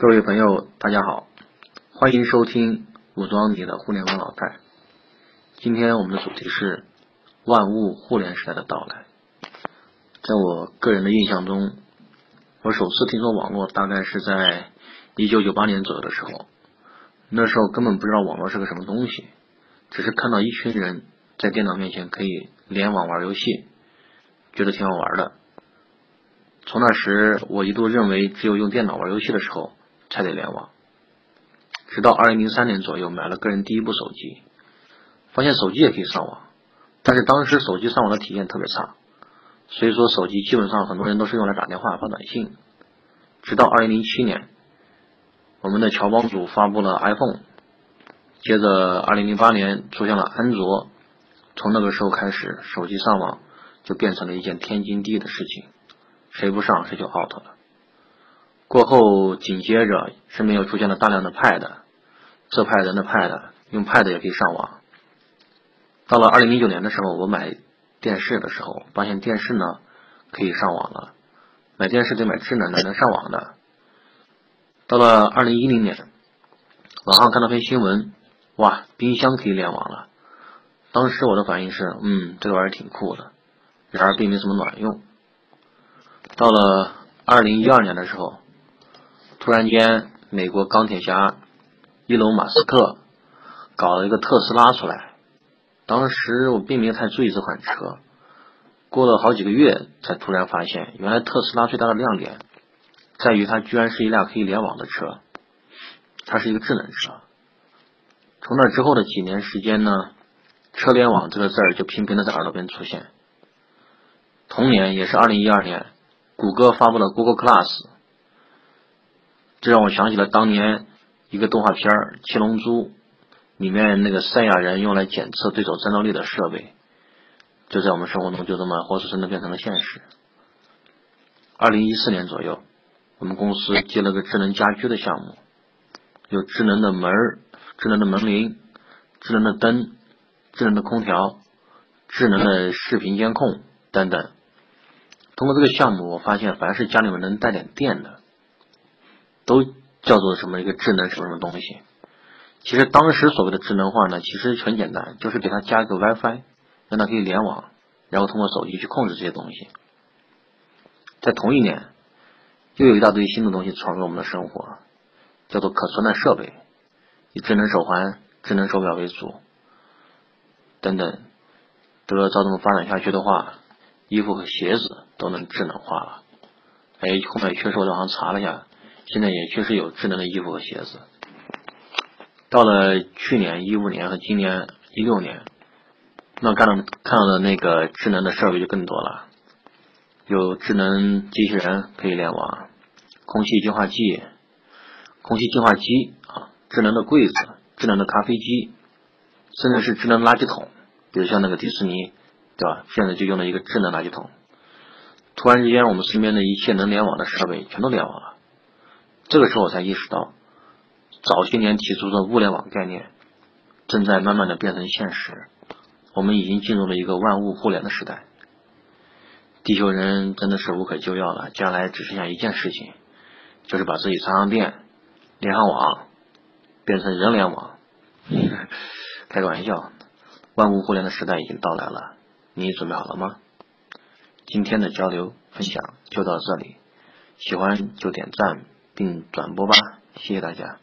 各位朋友，大家好，欢迎收听武装你的互联网老太。今天我们的主题是万物互联时代的到来。在我个人的印象中，我首次听说网络大概是在一九九八年左右的时候。那时候根本不知道网络是个什么东西，只是看到一群人在电脑面前可以联网玩游戏，觉得挺好玩的。从那时，我一度认为只有用电脑玩游戏的时候。才得联网，直到二零零三年左右买了个人第一部手机，发现手机也可以上网，但是当时手机上网的体验特别差，所以说手机基本上很多人都是用来打电话、发短信。直到二零零七年，我们的乔帮主发布了 iPhone，接着二零零八年出现了安卓，从那个时候开始，手机上网就变成了一件天经地义的事情，谁不上谁就 out 了。过后，紧接着身边又出现了大量的 Pad，这 Pad 那 Pad，用 Pad 也可以上网。到了二零零九年的时候，我买电视的时候，发现电视呢可以上网了。买电视得买智能的，能上网的。到了二零一零年，网上看到篇新闻，哇，冰箱可以联网了。当时我的反应是，嗯，这个玩意儿挺酷的。然而并没什么卵用。到了二零一二年的时候。突然间，美国钢铁侠伊隆马斯克搞了一个特斯拉出来。当时我并没有太注意这款车，过了好几个月才突然发现，原来特斯拉最大的亮点在于它居然是一辆可以联网的车，它是一个智能车。从那之后的几年时间呢，车联网这个字儿就频频的在耳朵边出现。同年，也是二零一二年，谷歌发布了 Google Class。这让我想起了当年一个动画片《七龙珠》里面那个赛亚人用来检测对手战斗力的设备，就在我们生活中就这么活生生的变成了现实。二零一四年左右，我们公司接了个智能家居的项目，有智能的门、智能的门铃、智能的灯、智能的空调、智能的视频监控等等。通过这个项目，我发现凡是家里面能带点电的。都叫做什么一个智能什么什么东西？其实当时所谓的智能化呢，其实很简单，就是给它加一个 WiFi，让它可以联网，然后通过手机去控制这些东西。在同一年，又有一大堆新的东西闯入我们的生活，叫做可穿戴设备，以智能手环、智能手表为主，等等。都要照这么发展下去的话，衣服和鞋子都能智能化了。哎，后面确实我网上查了一下。现在也确实有智能的衣服和鞋子。到了去年一五年和今年一六年，那看到看到的那个智能的设备就更多了，有智能机器人可以联网，空气净化器、空气净化机啊，智能的柜子、智能的咖啡机，甚至是智能垃圾桶，比如像那个迪士尼，对吧？现在就用了一个智能垃圾桶。突然之间，我们身边的一切能联网的设备全都联网了。这个时候我才意识到，早些年提出的物联网概念，正在慢慢的变成现实。我们已经进入了一个万物互联的时代。地球人真的是无可救药了，将来只剩下一件事情，就是把自己插上电，连上网，变成人联网。开个玩笑，万物互联的时代已经到来了，你准备好了吗？今天的交流分享就到这里，喜欢就点赞。并转播吧，谢谢大家。